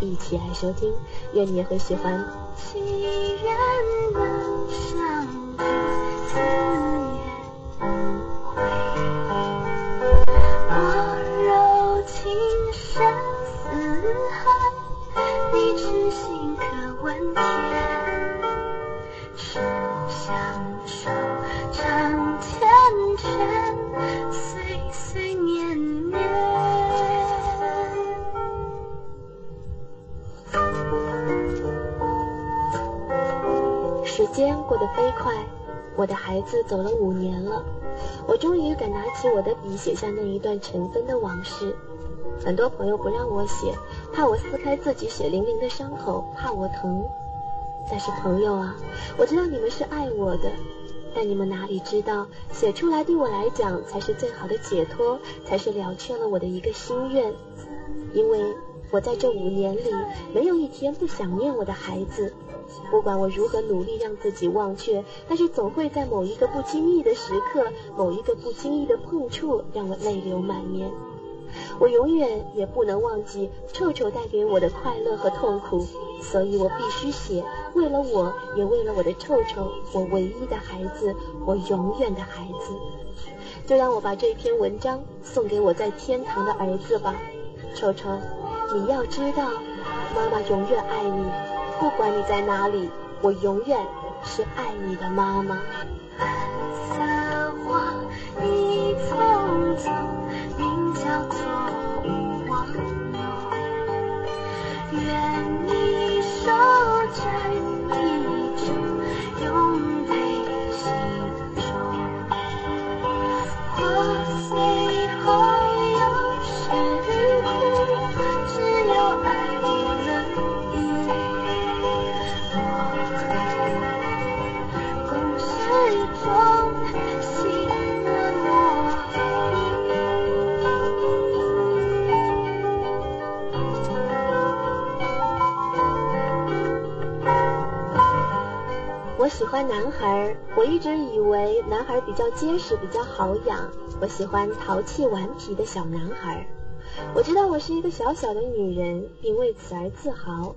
一起来收听，愿你也会喜欢。既然能相知，自也不悔。我柔情深似海，你痴心可问天。时间过得飞快，我的孩子走了五年了，我终于敢拿起我的笔写下那一段尘封的往事。很多朋友不让我写，怕我撕开自己血淋淋的伤口，怕我疼。但是朋友啊，我知道你们是爱我的，但你们哪里知道，写出来对我来讲才是最好的解脱，才是了却了我的一个心愿。因为我在这五年里，没有一天不想念我的孩子。不管我如何努力让自己忘却，但是总会在某一个不经意的时刻，某一个不经意的碰触，让我泪流满面。我永远也不能忘记臭臭带给我的快乐和痛苦，所以我必须写，为了我，也为了我的臭臭，我唯一的孩子，我永远的孩子。就让我把这篇文章送给我在天堂的儿子吧，臭臭，你要知道，妈妈永远爱你，不管你在哪里，我永远是爱你的妈妈。蓝色花一丛丛，名叫做无望有。愿你守着喜欢男孩，我一直以为男孩比较结实，比较好养。我喜欢淘气顽皮的小男孩。我知道我是一个小小的女人，并为此而自豪。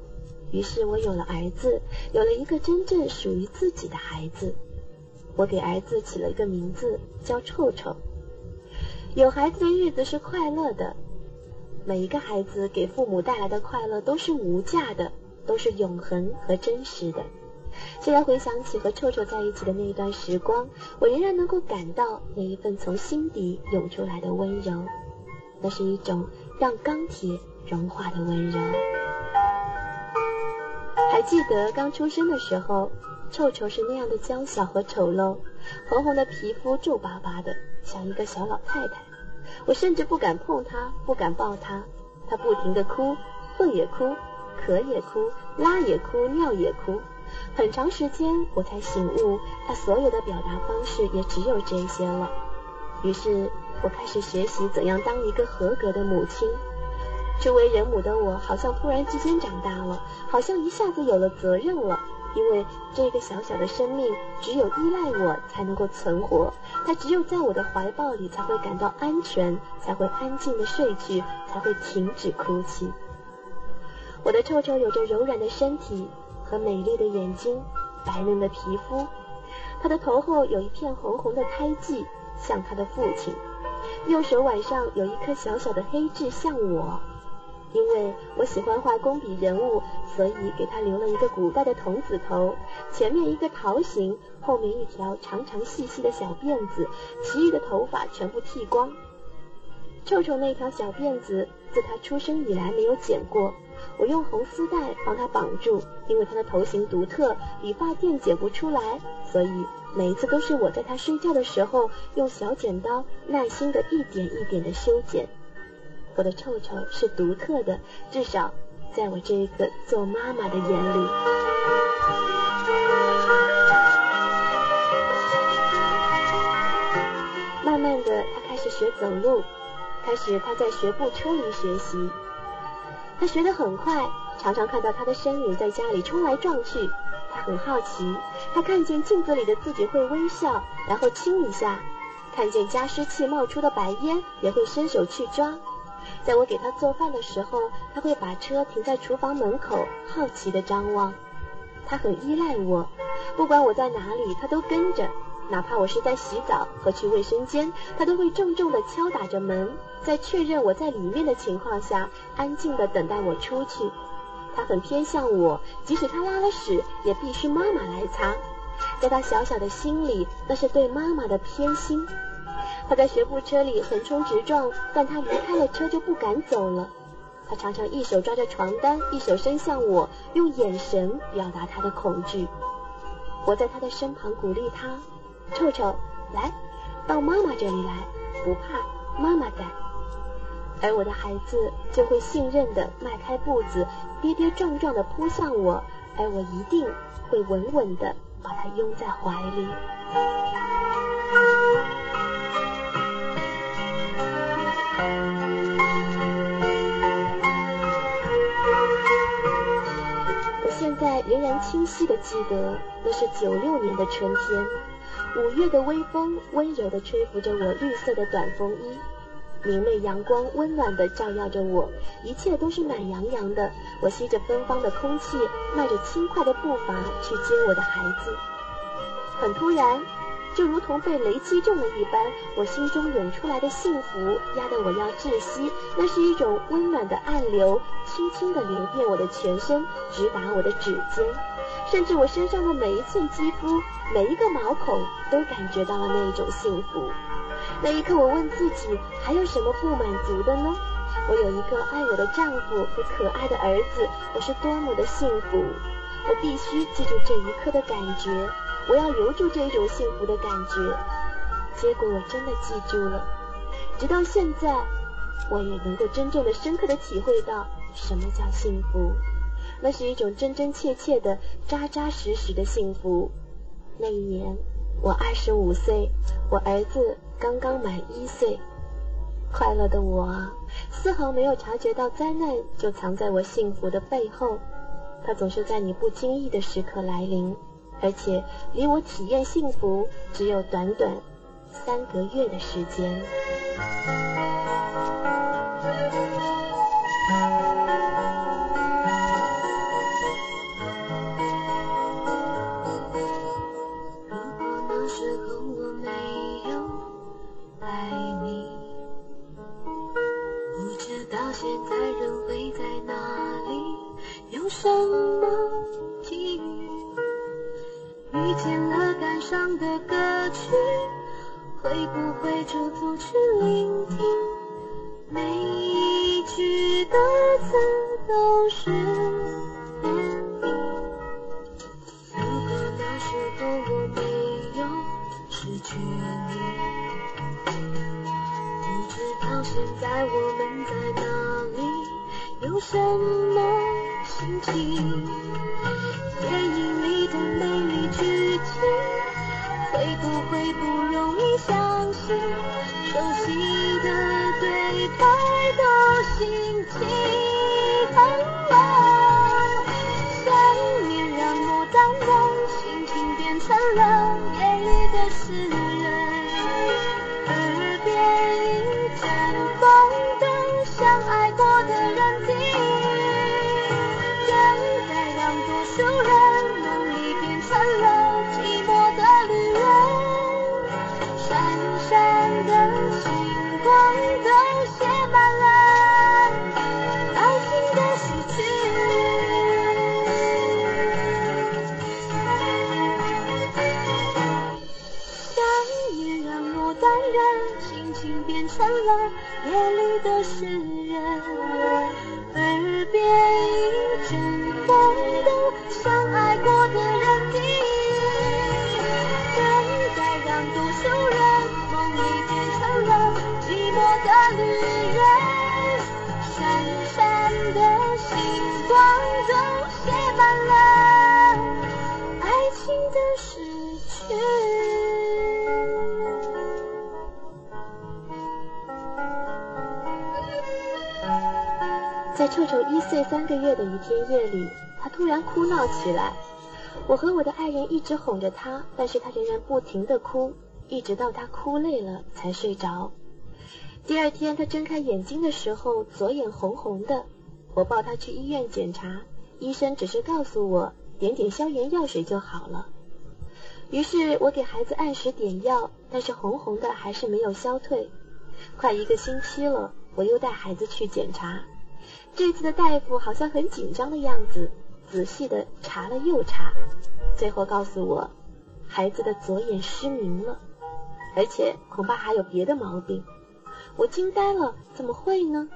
于是我有了儿子，有了一个真正属于自己的孩子。我给儿子起了一个名字，叫臭臭。有孩子的日子是快乐的，每一个孩子给父母带来的快乐都是无价的，都是永恒和真实的。现在回想起和臭臭在一起的那一段时光，我仍然能够感到那一份从心底涌出来的温柔，那是一种让钢铁融化的温柔。还记得刚出生的时候，臭臭是那样的娇小和丑陋，红红的皮肤皱巴巴的，像一个小老太太。我甚至不敢碰她，不敢抱她，她不停的哭，蹦也哭，咳也哭，拉也哭，尿也哭。很长时间我才醒悟，他所有的表达方式也只有这些了。于是我开始学习怎样当一个合格的母亲。初为人母的我，好像突然之间长大了，好像一下子有了责任了。因为这个小小的生命，只有依赖我才能够存活，它只有在我的怀抱里才会感到安全，才会安静的睡去，才会停止哭泣。我的臭臭有着柔软的身体和美丽的眼睛，白嫩的皮肤，他的头后有一片红红的胎记，像他的父亲。右手腕上有一颗小小的黑痣，像我。因为我喜欢画工笔人物，所以给他留了一个古代的童子头，前面一个桃形，后面一条长长细细的小辫子，其余的头发全部剃光。臭臭那条小辫子自他出生以来没有剪过，我用红丝带帮他绑住，因为他的头型独特，理发店剪不出来，所以每一次都是我在他睡觉的时候用小剪刀耐心的一点一点的修剪。我的臭臭是独特的，至少在我这一个做妈妈的眼里。慢慢的，他开始学走路，开始他在学步车里学习。他学得很快，常常看到他的身影在家里冲来撞去。他很好奇，他看见镜子里的自己会微笑，然后亲一下；看见加湿器冒出的白烟，也会伸手去抓。在我给他做饭的时候，他会把车停在厨房门口，好奇地张望。他很依赖我，不管我在哪里，他都跟着。哪怕我是在洗澡和去卫生间，他都会重重地敲打着门，在确认我在里面的情况下，安静地等待我出去。他很偏向我，即使他拉了屎，也必须妈妈来擦。在他小小的心里，那是对妈妈的偏心。他在学步车里横冲直撞，但他离开了车就不敢走了。他常常一手抓着床单，一手伸向我，用眼神表达他的恐惧。我在他的身旁鼓励他。臭臭，来，到妈妈这里来，不怕，妈妈在。而我的孩子就会信任的迈开步子，跌跌撞撞的扑向我，而我一定会稳稳的把他拥在怀里。我现在仍然清晰的记得，那是九六年的春天。五月的微风温柔地吹拂着我绿色的短风衣，明媚阳光温暖地照耀着我，一切都是暖洋洋的。我吸着芬芳的空气，迈着轻快的步伐去接我的孩子。很突然，就如同被雷击中了一般，我心中涌出来的幸福压得我要窒息。那是一种温暖的暗流，轻轻地流遍我的全身，直达我的指尖。甚至我身上的每一寸肌肤，每一个毛孔，都感觉到了那一种幸福。那一刻，我问自己，还有什么不满足的呢？我有一个爱我的丈夫和可爱的儿子，我是多么的幸福！我必须记住这一刻的感觉，我要留住这一种幸福的感觉。结果我真的记住了，直到现在，我也能够真正的、深刻的体会到什么叫幸福。那是一种真真切切的、扎扎实实的幸福。那一年，我二十五岁，我儿子刚刚满一岁。快乐的我，丝毫没有察觉到灾难就藏在我幸福的背后。它总是在你不经意的时刻来临，而且离我体验幸福只有短短三个月的时间。会不会驻足去聆听？每一句歌词都是甜蜜。如果那时候我没有失去你，不知道现在我们在哪里，有什么？心情，不会不容易相信？熟悉的对白都心情，想念让我当人，心情变成了夜里的思念，臭臭一岁三个月的一天夜里。他突然哭闹起来，我和我的爱人一直哄着他，但是他仍然不停的哭，一直到他哭累了才睡着。第二天他睁开眼睛的时候，左眼红红的。我抱他去医院检查，医生只是告诉我点点消炎药水就好了。于是我给孩子按时点药，但是红红的还是没有消退。快一个星期了，我又带孩子去检查。这次的大夫好像很紧张的样子，仔细的查了又查，最后告诉我，孩子的左眼失明了，而且恐怕还有别的毛病。我惊呆了，怎么会呢？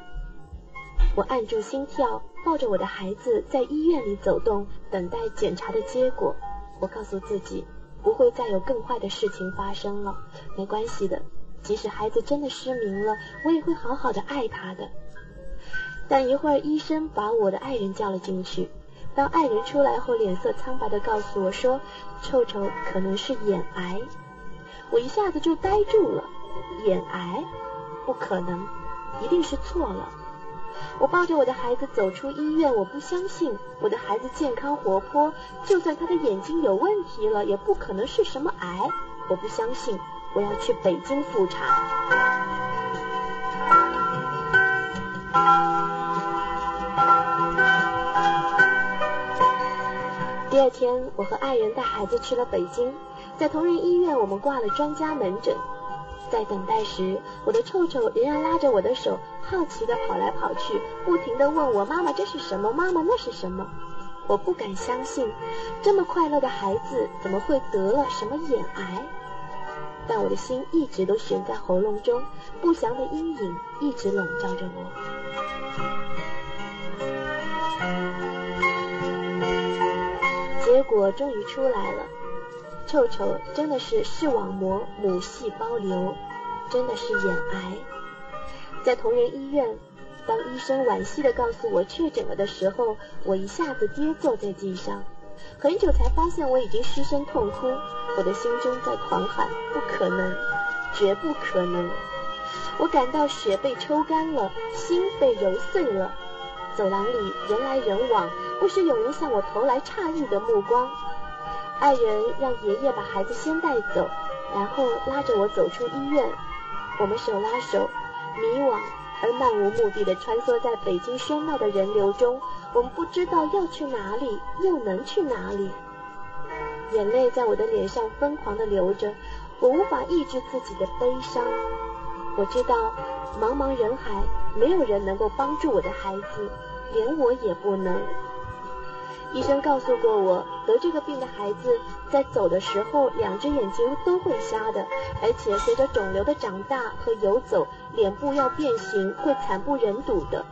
我按住心跳，抱着我的孩子在医院里走动，等待检查的结果。我告诉自己，不会再有更坏的事情发生了，没关系的。即使孩子真的失明了，我也会好好的爱他的。但一会儿，医生把我的爱人叫了进去。当爱人出来后，脸色苍白的告诉我说：“臭臭可能是眼癌。”我一下子就呆住了。眼癌？不可能，一定是错了。我抱着我的孩子走出医院，我不相信我的孩子健康活泼，就算他的眼睛有问题了，也不可能是什么癌。我不相信，我要去北京复查。第二天，我和爱人带孩子去了北京，在同仁医院，我们挂了专家门诊。在等待时，我的臭臭仍然拉着我的手，好奇地跑来跑去，不停地问我：“妈妈，这是什么？妈妈，那是什么？”我不敢相信，这么快乐的孩子怎么会得了什么眼癌？但我的心一直都悬在喉咙中，不祥的阴影一直笼罩着我。结果终于出来了，臭臭真的是视网膜母细胞瘤，真的是眼癌。在同仁医院，当医生惋惜的告诉我确诊了的时候，我一下子跌坐在地上，很久才发现我已经失声痛哭，我的心中在狂喊：不可能，绝不可能！我感到血被抽干了，心被揉碎了。走廊里人来人往，不时有人向我投来诧异的目光。爱人让爷爷把孩子先带走，然后拉着我走出医院。我们手拉手，迷惘而漫无目的地穿梭在北京喧闹的人流中。我们不知道要去哪里，又能去哪里。眼泪在我的脸上疯狂地流着，我无法抑制自己的悲伤。我知道，茫茫人海，没有人能够帮助我的孩子，连我也不能。医生告诉过我，得这个病的孩子在走的时候，两只眼睛都会瞎的，而且随着肿瘤的长大和游走，脸部要变形，会惨不忍睹的。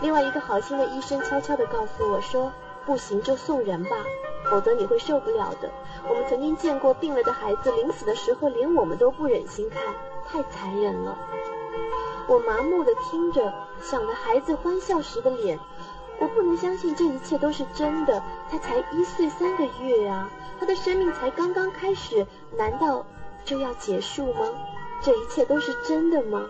另外一个好心的医生悄悄地告诉我说：“不行就送人吧，否则你会受不了的。”我们曾经见过病了的孩子临死的时候，连我们都不忍心看。太残忍了！我麻木的听着，想着孩子欢笑时的脸，我不能相信这一切都是真的。他才一岁三个月啊，他的生命才刚刚开始，难道就要结束吗？这一切都是真的吗？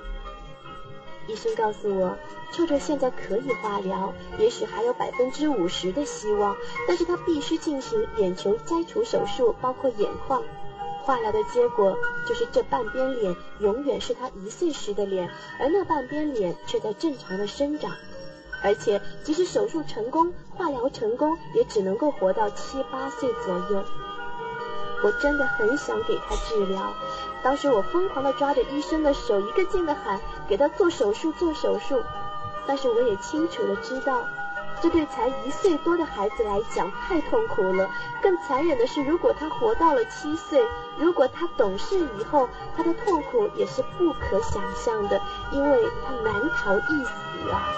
医生告诉我，臭臭现在可以化疗，也许还有百分之五十的希望，但是他必须进行眼球摘除手术，包括眼眶。化疗的结果就是这半边脸永远是他一岁时的脸，而那半边脸却在正常的生长。而且即使手术成功，化疗成功，也只能够活到七八岁左右。我真的很想给他治疗，当时我疯狂地抓着医生的手，一个劲地喊给他做手术，做手术。但是我也清楚地知道。这对才一岁多的孩子来讲太痛苦了。更残忍的是，如果他活到了七岁，如果他懂事以后，他的痛苦也是不可想象的，因为他难逃一死啊！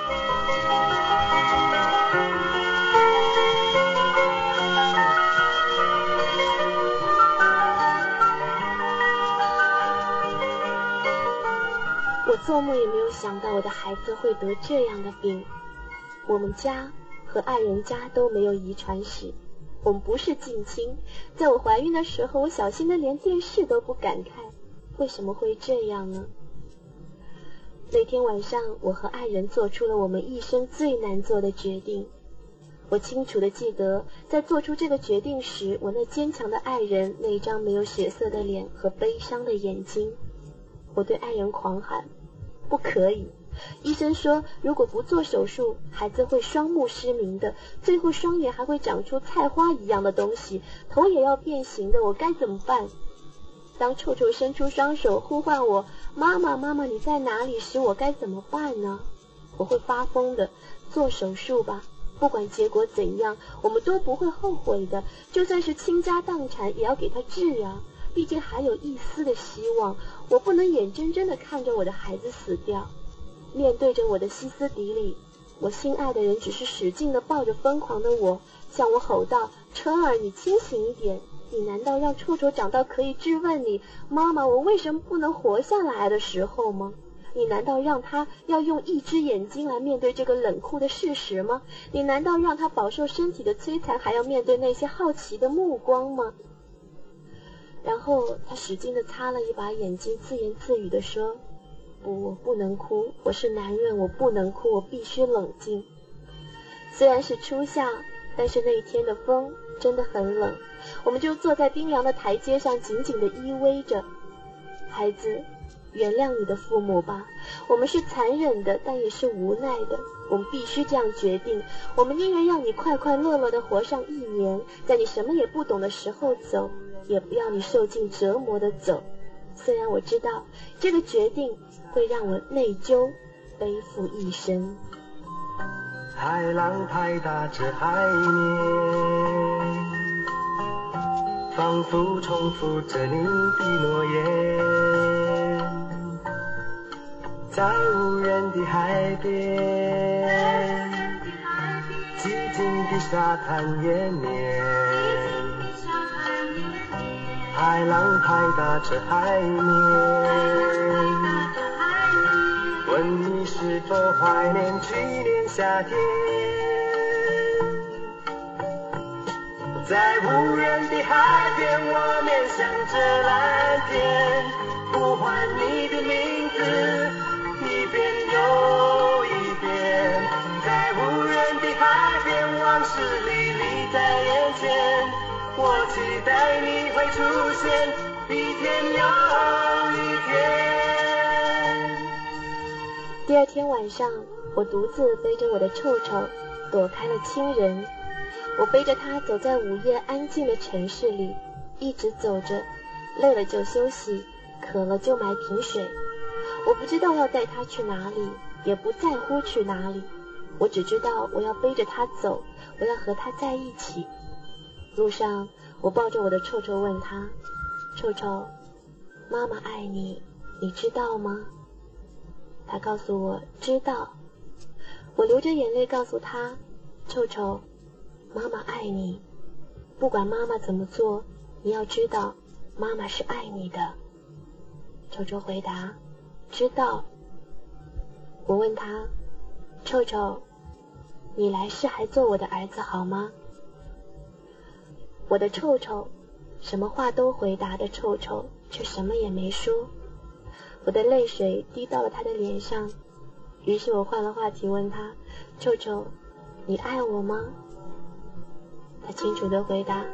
我做梦也没有想到我的孩子会得这样的病。我们家和爱人家都没有遗传史，我们不是近亲。在我怀孕的时候，我小心的连电视都不敢看。为什么会这样呢？那天晚上，我和爱人做出了我们一生最难做的决定。我清楚的记得，在做出这个决定时，我那坚强的爱人那张没有血色的脸和悲伤的眼睛。我对爱人狂喊：“不可以。医生说，如果不做手术，孩子会双目失明的，最后双眼还会长出菜花一样的东西，头也要变形的。我该怎么办？当臭臭伸出双手呼唤我“妈妈，妈妈，你在哪里”时，我该怎么办呢？我会发疯的。做手术吧，不管结果怎样，我们都不会后悔的。就算是倾家荡产，也要给他治啊！毕竟还有一丝的希望。我不能眼睁睁的看着我的孩子死掉。面对着我的歇斯底里，我心爱的人只是使劲的抱着疯狂的我，向我吼道：“春儿，你清醒一点！你难道让臭臭长到可以质问你妈妈我为什么不能活下来的时候吗？你难道让他要用一只眼睛来面对这个冷酷的事实吗？你难道让他饱受身体的摧残，还要面对那些好奇的目光吗？”然后他使劲的擦了一把眼睛，自言自语的说。不，我不能哭。我是男人，我不能哭，我必须冷静。虽然是初夏，但是那一天的风真的很冷。我们就坐在冰凉的台阶上，紧紧的依偎着。孩子，原谅你的父母吧。我们是残忍的，但也是无奈的。我们必须这样决定。我们宁愿让你快快乐乐的活上一年，在你什么也不懂的时候走，也不要你受尽折磨的走。虽然我知道这个决定。会让我内疚，背负一生。海浪拍打着海面，仿佛重复着你的诺言。在无人的海边，寂静的沙滩延绵，海浪拍打着海面。问你是否怀念去年夏天，在无人的海边，我面向着蓝天，呼唤你的名字，一遍又一遍。在无人的海边，往事历历在眼前，我期待你会出现，一天又一天。第二天晚上，我独自背着我的臭臭，躲开了亲人。我背着他走在午夜安静的城市里，一直走着，累了就休息，渴了就买瓶水。我不知道要带他去哪里，也不在乎去哪里。我只知道我要背着他走，我要和他在一起。路上，我抱着我的臭臭问他：“臭臭，妈妈爱你，你知道吗？”他告诉我知道，我流着眼泪告诉他：“臭臭，妈妈爱你，不管妈妈怎么做，你要知道，妈妈是爱你的。”臭臭回答：“知道。”我问他：“臭臭，你来世还做我的儿子好吗？”我的臭臭，什么话都回答的臭臭，却什么也没说。我的泪水滴到了他的脸上，于是我换了话题问他：“臭臭，你爱我吗？”他清楚的回答：“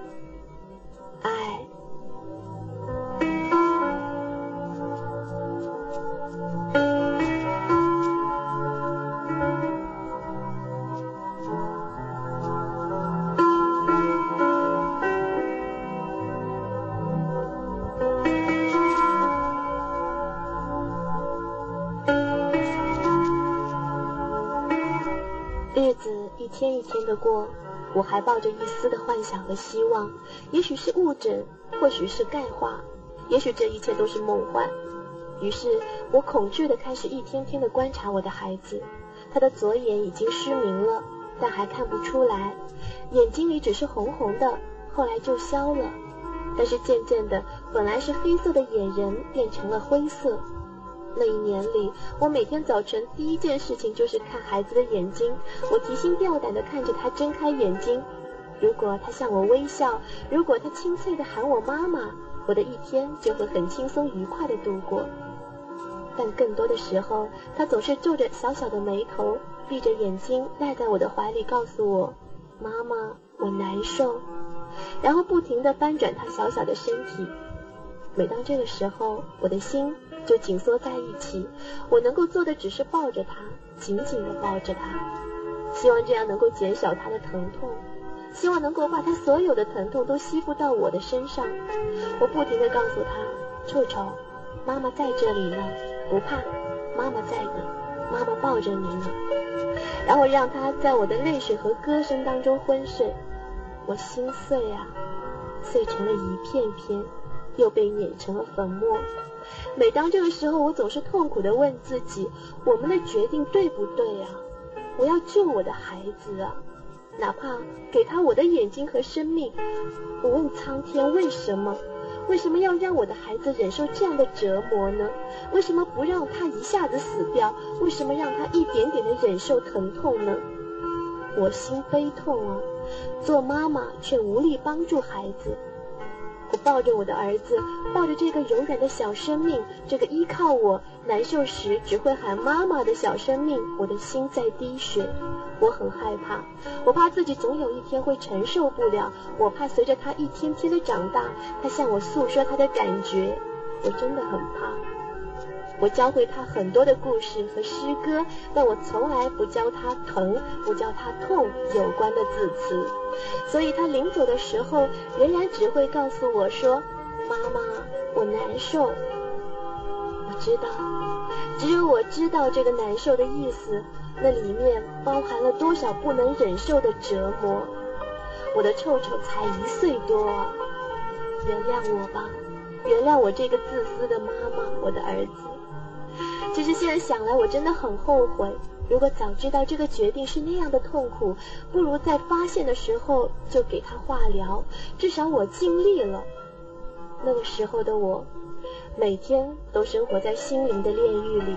我还抱着一丝的幻想和希望，也许是误诊，或许是钙化，也许这一切都是梦幻。于是我恐惧的开始一天天的观察我的孩子，他的左眼已经失明了，但还看不出来，眼睛里只是红红的，后来就消了。但是渐渐的，本来是黑色的眼仁变成了灰色。那一年里，我每天早晨第一件事情就是看孩子的眼睛。我提心吊胆地看着他睁开眼睛，如果他向我微笑，如果他清脆地喊我妈妈，我的一天就会很轻松愉快地度过。但更多的时候，他总是皱着小小的眉头，闭着眼睛赖在我的怀里，告诉我：“妈妈，我难受。”然后不停地翻转他小小的身体。每当这个时候，我的心就紧缩在一起。我能够做的只是抱着他，紧紧的抱着他，希望这样能够减少他的疼痛，希望能够把他所有的疼痛都吸附到我的身上。我不停的告诉他：“臭臭，妈妈在这里呢，不怕，妈妈在呢，妈妈抱着你呢。”然后让他在我的泪水和歌声当中昏睡。我心碎啊，碎成了一片片，又被碾成了粉末。每当这个时候，我总是痛苦的问自己：我们的决定对不对啊？我要救我的孩子啊，哪怕给他我的眼睛和生命。我问苍天：为什么？为什么要让我的孩子忍受这样的折磨呢？为什么不让他一下子死掉？为什么让他一点点的忍受疼痛呢？我心悲痛啊！做妈妈却无力帮助孩子，我抱着我的儿子，抱着这个柔软的小生命，这个依靠我难受时只会喊妈妈的小生命，我的心在滴血。我很害怕，我怕自己总有一天会承受不了，我怕随着他一天天的长大，他向我诉说他的感觉，我真的很怕。我教会他很多的故事和诗歌，但我从来不教他疼，不教他痛有关的字词。所以他临走的时候，仍然只会告诉我说：“妈妈，我难受。”我知道，只有我知道这个难受的意思，那里面包含了多少不能忍受的折磨。我的臭臭才一岁多，原谅我吧，原谅我这个自私的妈妈，我的儿子。其实现在想来，我真的很后悔。如果早知道这个决定是那样的痛苦，不如在发现的时候就给他化疗。至少我尽力了。那个时候的我，每天都生活在心灵的炼狱里。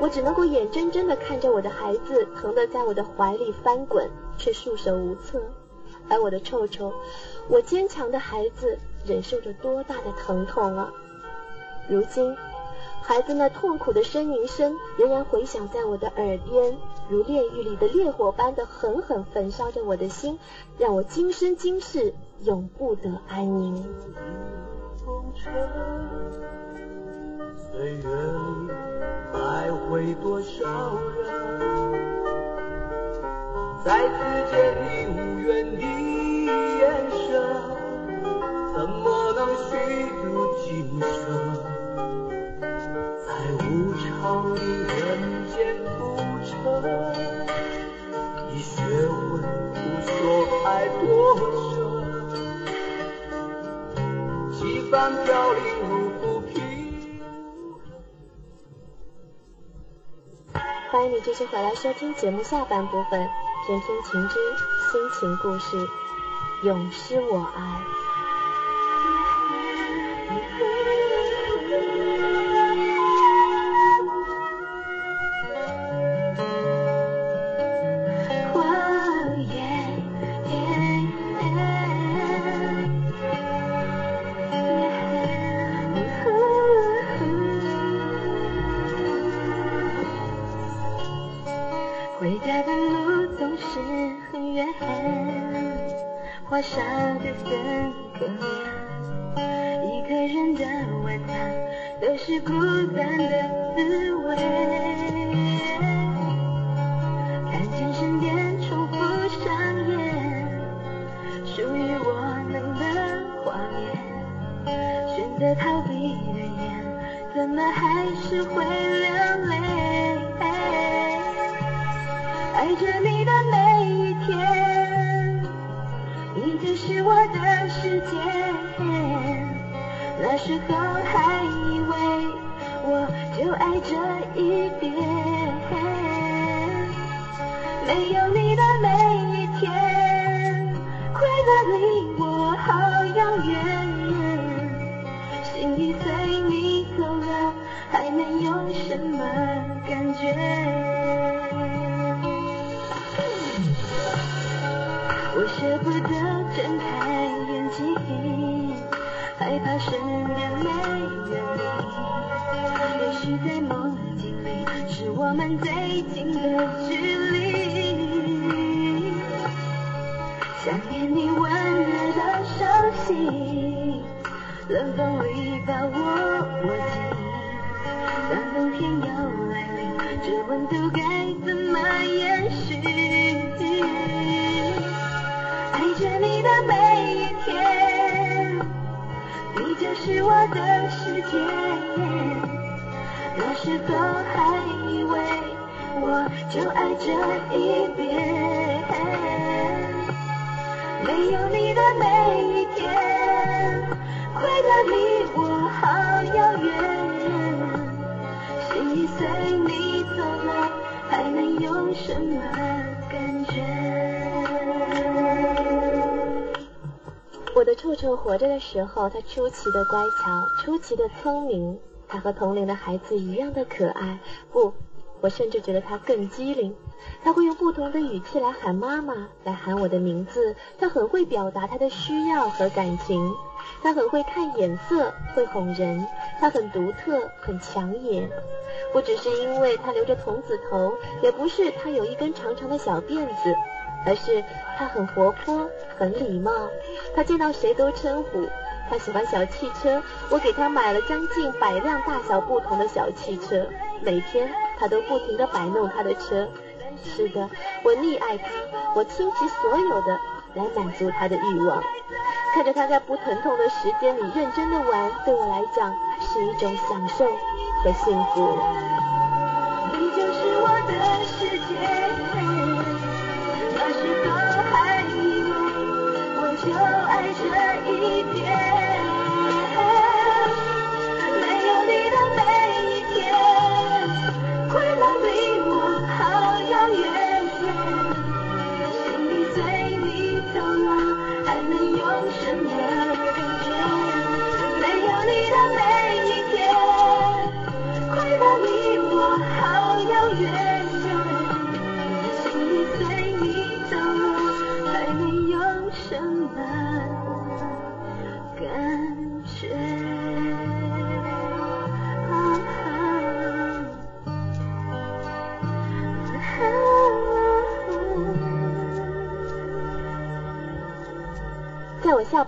我只能够眼睁睁地看着我的孩子疼得在我的怀里翻滚，却束手无策。而我的臭臭，我坚强的孩子，忍受着多大的疼痛啊！如今。孩子那痛苦的呻吟声仍然回响在我的耳边，如炼狱里的烈火般的狠狠焚烧着我的心，让我今生今世永不得安宁。岁月里徘徊多少人，再次见你无怨的眼神，怎么能虚度今生？在无常的人间浮沉，已学会不说爱多深，几番飘零如浮萍。欢迎你继续回来收听节目下半部分，偏偏情之心情故事，永失我爱。在这一边没有你的每一天快乐离我好遥远心已随你走了还能有什么感觉。我舍不得我们最近的距离，想念你温热的手心冷风里把我握紧，当冬天又来临，这温度该怎么延续？爱着你的每一天，你就是我的世界。那时候还我就爱这一遍，没有你的每一天，快乐离我好遥远。心已随你走了，还能有什么感觉？我的臭臭活着的时候，他出奇的乖巧，出奇的聪明，他和同龄的孩子一样的可爱。不，我甚至觉得他更机灵。他会用不同的语气来喊妈妈，来喊我的名字。他很会表达他的需要和感情。他很会看眼色，会哄人。他很独特，很抢眼。不只是因为他留着童子头，也不是他有一根长长的小辫子，而是他很活泼，很礼貌。他见到谁都称呼。他喜欢小汽车，我给他买了将近百辆大小不同的小汽车，每天他都不停地摆弄他的车。是的，我溺爱他，我倾其所有的来满足他的欲望。看着他在不疼痛的时间里认真的玩，对我来讲是一种享受和幸福。好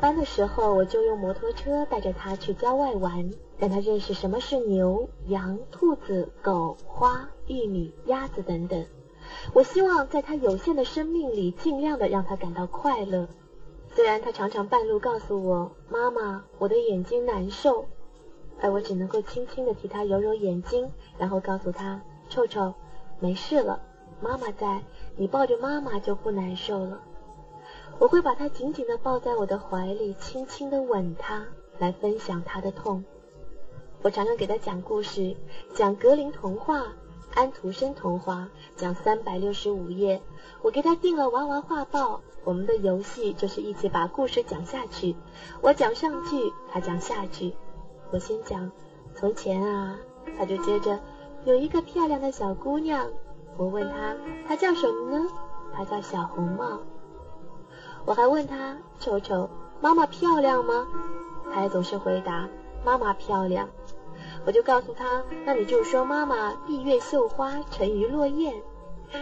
班的时候，我就用摩托车带着他去郊外玩，让他认识什么是牛、羊、兔子、狗、花、玉米、鸭子等等。我希望在他有限的生命里，尽量的让他感到快乐。虽然他常常半路告诉我：“妈妈，我的眼睛难受。”而我只能够轻轻的替他揉揉眼睛，然后告诉他：“臭臭，没事了，妈妈在，你抱着妈妈就不难受了。”我会把他紧紧地抱在我的怀里，轻轻地吻他，来分享他的痛。我常常给他讲故事，讲格林童话、安徒生童话，讲三百六十五页。我给他订了娃娃画报，我们的游戏就是一起把故事讲下去。我讲上句，他讲下句。我先讲从前啊，他就接着有一个漂亮的小姑娘。我问他，她叫什么呢？她叫小红帽。我还问他：“臭臭，妈妈漂亮吗？”他也总是回答：“妈妈漂亮。”我就告诉他：“那你就说妈妈闭月羞花，沉鱼落雁。”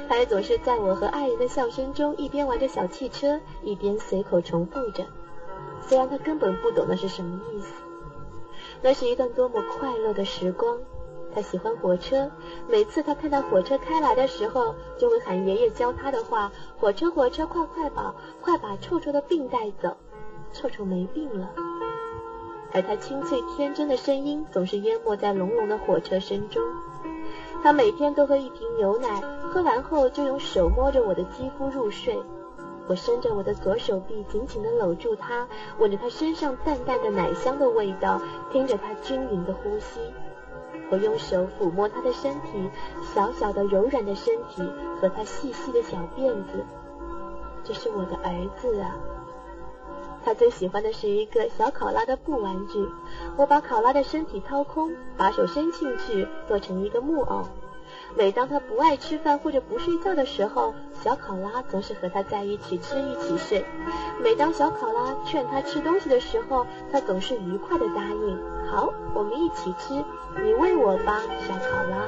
他也总是在我和爱人的笑声中，一边玩着小汽车，一边随口重复着。虽然他根本不懂那是什么意思。那是一段多么快乐的时光。他喜欢火车，每次他看到火车开来的时候，就会喊爷爷教他的话：“火车，火车，快快跑，快把臭臭的病带走。”臭臭没病了。而他清脆天真的声音总是淹没在隆隆的火车声中。他每天都喝一瓶牛奶，喝完后就用手摸着我的肌肤入睡。我伸着我的左手臂，紧紧地搂住他，闻着他身上淡淡的奶香的味道，听着他均匀的呼吸。我用手抚摸他的身体，小小的柔软的身体和他细细的小辫子。这是我的儿子啊！他最喜欢的是一个小考拉的布玩具。我把考拉的身体掏空，把手伸进去，做成一个木偶。每当他不爱吃饭或者不睡觉的时候，小考拉总是和他在一起吃一起睡。每当小考拉劝他吃东西的时候，他总是愉快的答应。好，我们一起吃，你喂我吧，小考拉。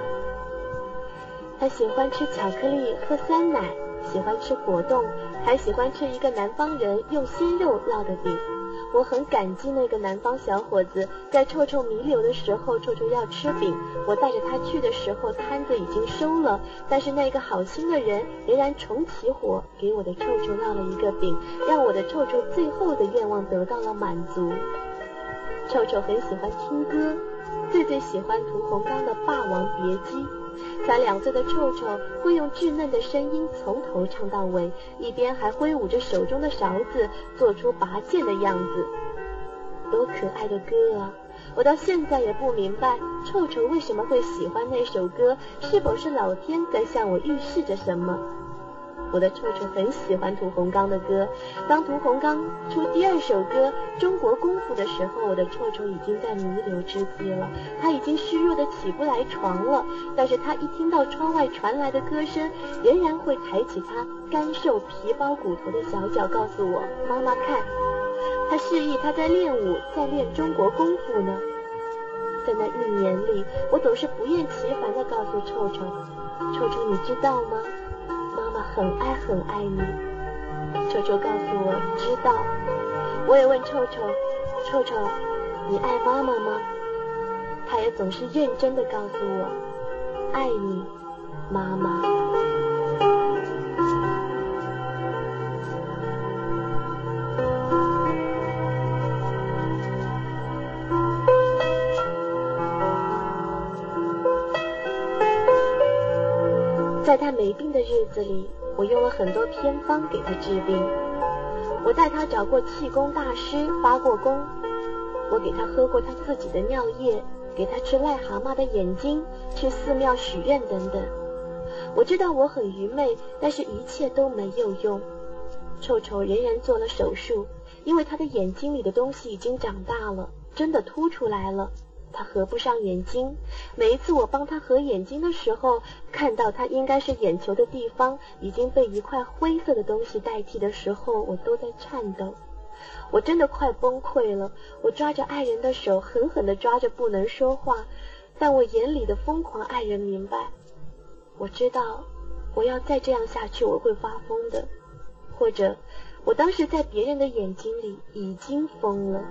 他喜欢吃巧克力，喝酸奶，喜欢吃果冻，还喜欢吃一个南方人用鲜肉烙的饼。我很感激那个南方小伙子，在臭臭弥留的时候，臭臭要吃饼，我带着他去的时候，摊子已经收了，但是那个好心的人仍然重启火，给我的臭臭烙了一个饼，让我的臭臭最后的愿望得到了满足。臭臭很喜欢听歌，最最喜欢屠洪刚的《霸王别姬》。才两岁的臭臭会用稚嫩的声音从头唱到尾，一边还挥舞着手中的勺子，做出拔剑的样子。多可爱的歌啊！我到现在也不明白，臭臭为什么会喜欢那首歌，是否是老天在向我预示着什么？我的臭臭很喜欢屠洪刚的歌。当屠洪刚出第二首歌《中国功夫》的时候，我的臭臭已经在弥留之际了，他已经虚弱的起不来床了。但是他一听到窗外传来的歌声，仍然会抬起他干瘦皮包骨头的小脚，告诉我：“妈妈看。”他示意他在练武，在练中国功夫呢。在那一年里，我总是不厌其烦地告诉臭臭：“臭臭，你知道吗？”妈妈很爱很爱你，臭臭告诉我知道。我也问臭臭，臭臭，你爱妈妈吗？他也总是认真的告诉我，爱你，妈妈。在他没病的日子里，我用了很多偏方给他治病。我带他找过气功大师发过功，我给他喝过他自己的尿液，给他吃癞蛤蟆的眼睛，去寺庙许愿等等。我知道我很愚昧，但是一切都没有用。臭臭仍然做了手术，因为他的眼睛里的东西已经长大了，真的凸出来了。他合不上眼睛，每一次我帮他合眼睛的时候，看到他应该是眼球的地方已经被一块灰色的东西代替的时候，我都在颤抖。我真的快崩溃了。我抓着爱人的手，狠狠地抓着，不能说话。但我眼里的疯狂爱人明白，我知道，我要再这样下去，我会发疯的，或者，我当时在别人的眼睛里已经疯了。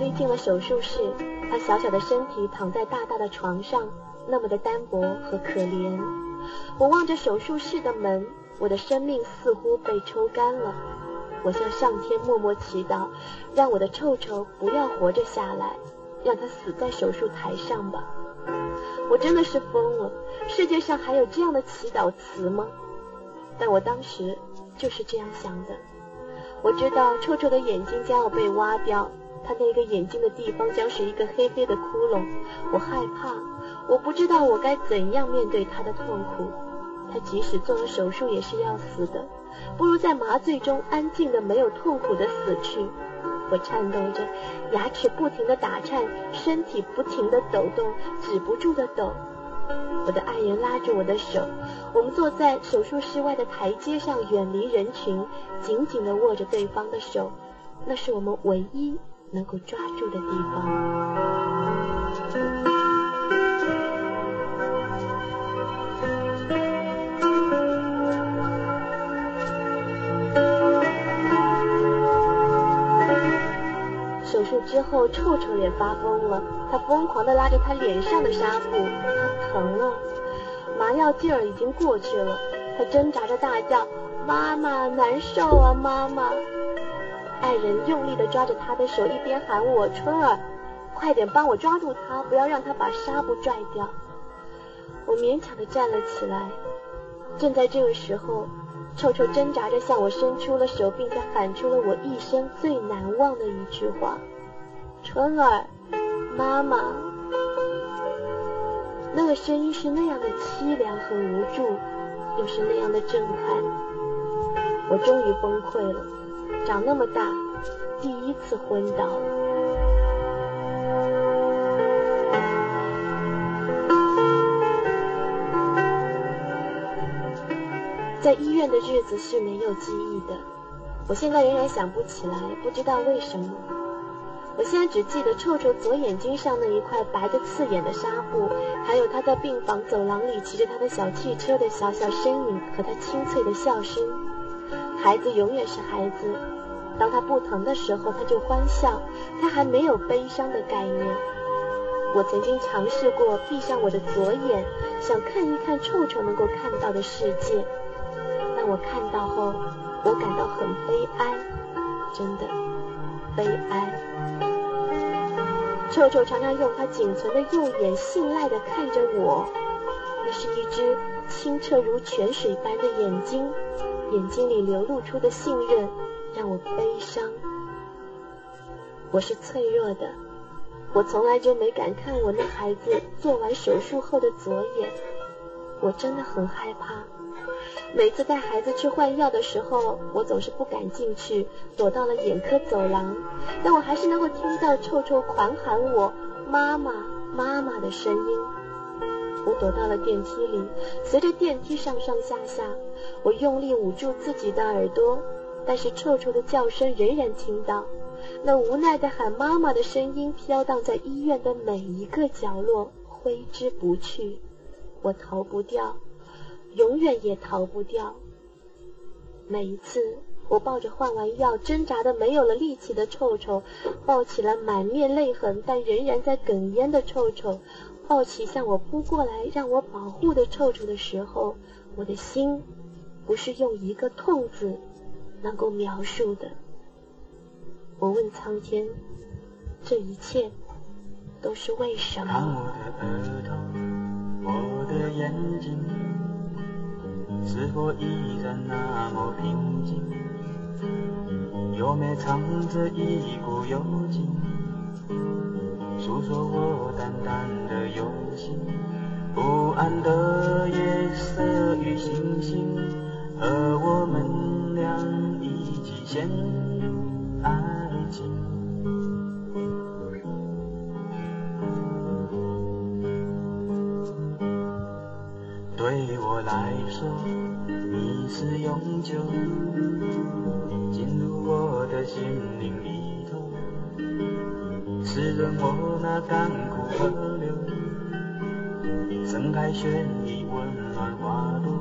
推进了手术室，他小小的身体躺在大大的床上，那么的单薄和可怜。我望着手术室的门，我的生命似乎被抽干了。我向上天默默祈祷，让我的臭臭不要活着下来，让他死在手术台上吧。我真的是疯了，世界上还有这样的祈祷词吗？但我当时就是这样想的。我知道臭臭的眼睛将要被挖掉，他那个眼睛的地方将是一个黑黑的窟窿。我害怕，我不知道我该怎样面对他的痛苦。他即使做了手术也是要死的，不如在麻醉中安静的、没有痛苦的死去。我颤抖着，牙齿不停的打颤，身体不停的抖动，止不住的抖。我的爱人拉着我的手，我们坐在手术室外的台阶上，远离人群，紧紧的握着对方的手，那是我们唯一能够抓住的地方。手术之后，臭臭也发疯了，他疯狂地拉着他脸上的纱布，疼了，麻药劲儿已经过去了，他挣扎着大叫：“妈妈，难受啊，妈妈！”爱人用力地抓着他的手，一边喊我：“春儿，快点帮我抓住他，不要让他把纱布拽掉。”我勉强地站了起来。正在这个时候，臭臭挣扎着向我伸出了手，并且喊出了我一生最难忘的一句话：“春儿，妈妈。”那个声音是那样的凄凉和无助，又是那样的震撼。我终于崩溃了，长那么大，第一次昏倒。在医院的日子是没有记忆的，我现在仍然想不起来，不知道为什么。我现在只记得臭臭左眼睛上那一块白的刺眼的纱布，还有他在病房走廊里骑着他的小汽车的小小身影和他清脆的笑声。孩子永远是孩子，当他不疼的时候他就欢笑，他还没有悲伤的概念。我曾经尝试过闭上我的左眼，想看一看臭臭能够看到的世界，但我看到后，我感到很悲哀，真的悲哀。臭臭常常用他仅存的右眼信赖地看着我，那是一只清澈如泉水般的眼睛，眼睛里流露出的信任让我悲伤。我是脆弱的，我从来就没敢看我那孩子做完手术后的左眼，我真的很害怕。每次带孩子去换药的时候，我总是不敢进去，躲到了眼科走廊。但我还是能够听到臭臭狂喊我“妈妈，妈妈”的声音。我躲到了电梯里，随着电梯上上下下，我用力捂住自己的耳朵，但是臭臭的叫声仍然听到，那无奈的喊妈妈的声音飘荡在医院的每一个角落，挥之不去，我逃不掉。永远也逃不掉。每一次，我抱着换完药、挣扎的没有了力气的臭臭，抱起了满面泪痕但仍然在哽咽的臭臭，抱起向我扑过来让我保护的臭臭的时候，我的心不是用一个“痛”字能够描述的。我问苍天，这一切都是为什么？我的眼睛。是否依然那么平静？有没藏着一股幽静，诉说我淡淡的忧心？不安的夜色与星星，和我们俩一起陷入爱情。对我来说你。是永久进入我的心灵里头，滋润我那干枯河流，盛开绚丽温暖花朵。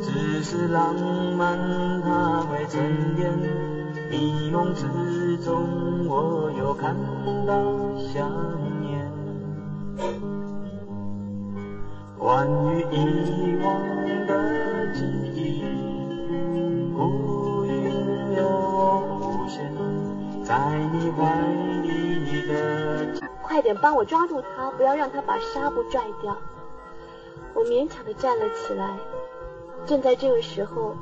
只是浪漫它会沉淀，迷梦之中我又看到想念。关于遗忘的记忆。快点帮我抓住他，不要让他把纱布拽掉。我勉强的站了起来。正在这个时候，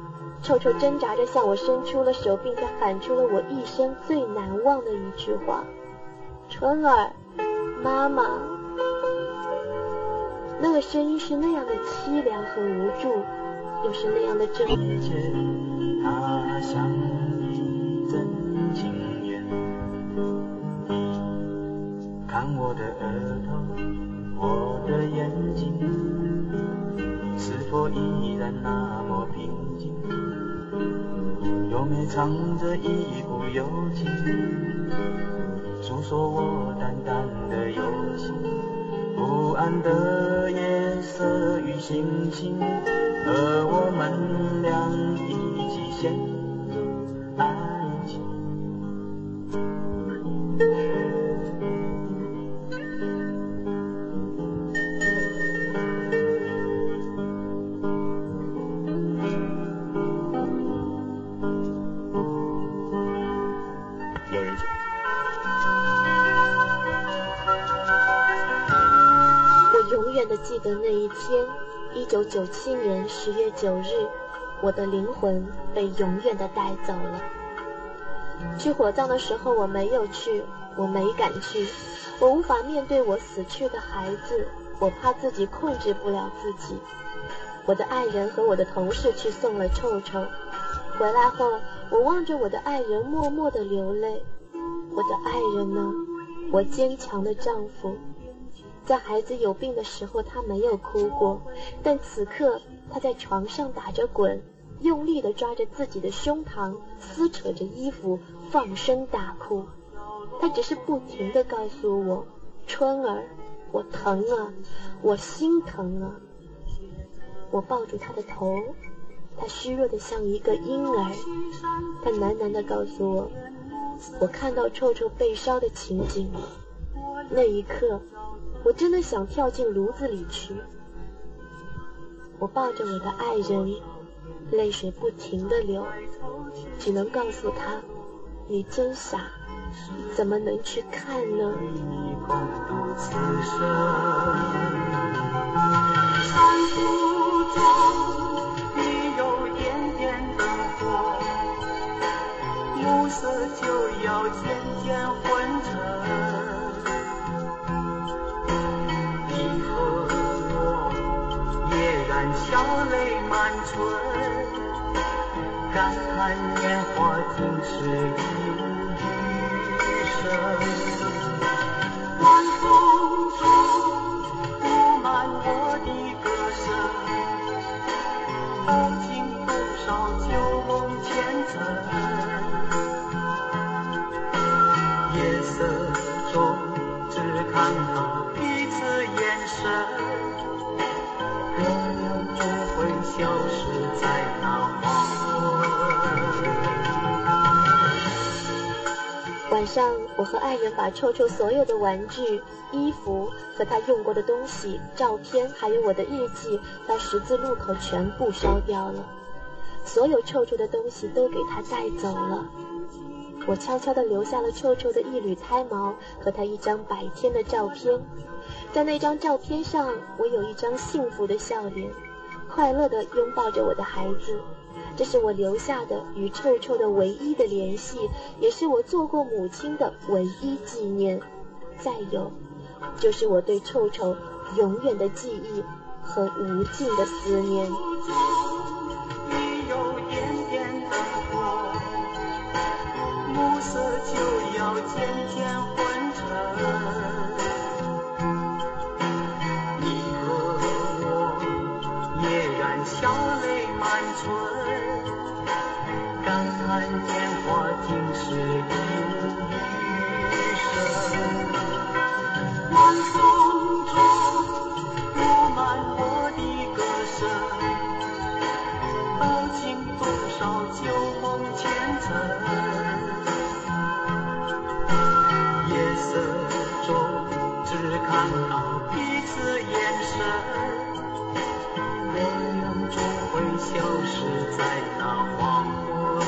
臭臭挣扎着向我伸出了手，并且喊出了我一生最难忘的一句话：“春儿，妈妈。”那个声音是那样的凄凉和无助，又是那样的真。看我的额头，我的眼睛，是否依然那么平静？有没藏着一股幽情，诉说我淡淡的忧心？不安的夜色与星星，和我们俩一起陷七年十月九日，我的灵魂被永远的带走了。去火葬的时候，我没有去，我没敢去，我无法面对我死去的孩子，我怕自己控制不了自己。我的爱人和我的同事去送了臭臭，回来后，我望着我的爱人，默默的流泪。我的爱人呢？我坚强的丈夫。在孩子有病的时候，他没有哭过，但此刻他在床上打着滚，用力地抓着自己的胸膛，撕扯着衣服，放声大哭。他只是不停地告诉我：“春儿，我疼啊，我心疼啊。”我抱住他的头，他虚弱的像一个婴儿。他喃喃地告诉我：“我看到臭臭被烧的情景。”那一刻，我真的想跳进炉子里去。我抱着我的爱人，泪水不停的流，只能告诉他：“你真傻，怎么能去看呢？”，暮色就要渐渐昏沉。笑泪满唇，感叹年华竟是一无余生。晚风中布满我的歌声，道尽多少旧梦前尘。夜色中只看到彼此眼神。消失在那黄昏。晚上，我和爱人把臭臭所有的玩具、衣服和他用过的东西、照片，还有我的日记，到十字路口全部烧掉了。所有臭臭的东西都给他带走了。我悄悄地留下了臭臭的一缕胎毛和他一张百天的照片。在那张照片上，我有一张幸福的笑脸。快乐地拥抱着我的孩子，这是我留下的与臭臭的唯一的联系，也是我做过母亲的唯一纪念。再有，就是我对臭臭永远的记忆和无尽的思念。暮色就要渐渐昏沉。笑泪满唇，感叹年华竟是一余生。晚风中布满我的歌声，道尽多少旧梦前尘。消失在那黄昏。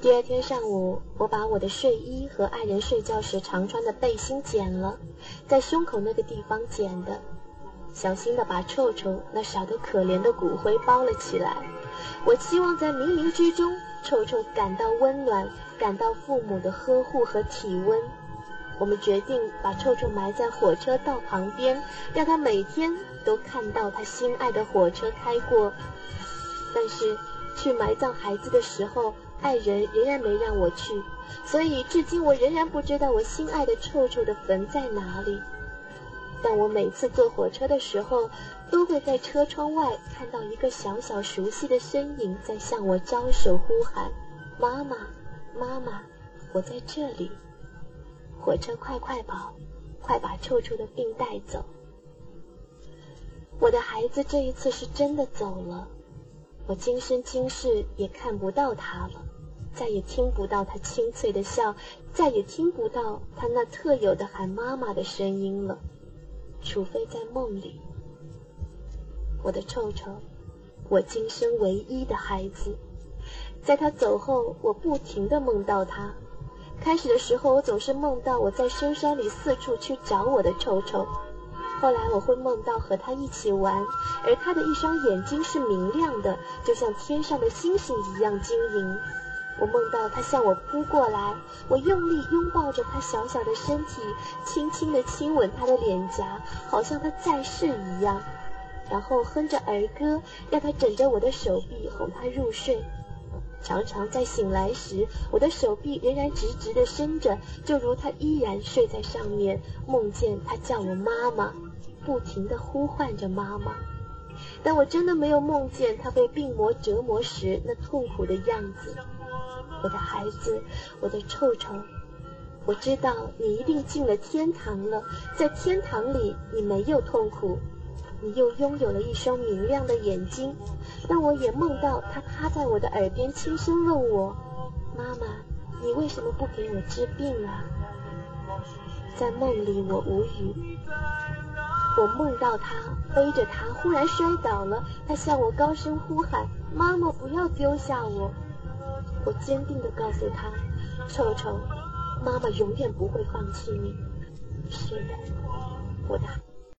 第二天上午，我把我的睡衣和爱人睡觉时常穿的背心剪了，在胸口那个地方剪的，小心的把臭臭那少得可怜的骨灰包了起来。我期望在冥冥之中，臭臭感到温暖，感到父母的呵护和体温。我们决定把臭臭埋在火车道旁边，让他每天都看到他心爱的火车开过。但是去埋葬孩子的时候，爱人仍然没让我去，所以至今我仍然不知道我心爱的臭臭的坟在哪里。但我每次坐火车的时候，都会在车窗外看到一个小小熟悉的身影在向我招手呼喊：“妈妈，妈妈，我在这里。”火车快快跑，快把臭臭的病带走！我的孩子这一次是真的走了，我今生今世也看不到他了，再也听不到他清脆的笑，再也听不到他那特有的喊妈妈的声音了，除非在梦里。我的臭臭，我今生唯一的孩子，在他走后，我不停的梦到他。开始的时候，我总是梦到我在深山里四处去找我的臭臭。后来我会梦到和他一起玩，而他的一双眼睛是明亮的，就像天上的星星一样晶莹。我梦到他向我扑过来，我用力拥抱着他小小的身体，轻轻地亲吻他的脸颊，好像他在世一样。然后哼着儿歌，让他枕着我的手臂，哄他入睡。常常在醒来时，我的手臂仍然直直地伸着，就如他依然睡在上面。梦见他叫我妈妈，不停地呼唤着妈妈。但我真的没有梦见他被病魔折磨时那痛苦的样子。我的孩子，我的臭臭，我知道你一定进了天堂了，在天堂里你没有痛苦，你又拥有了一双明亮的眼睛。但我也梦到他趴在我的耳边轻声问我：“妈妈，你为什么不给我治病啊？”在梦里我无语。我梦到他背着他忽然摔倒了，他向我高声呼喊：“妈妈，不要丢下我！”我坚定地告诉他：“臭臭，妈妈永远不会放弃你。”是的，我的。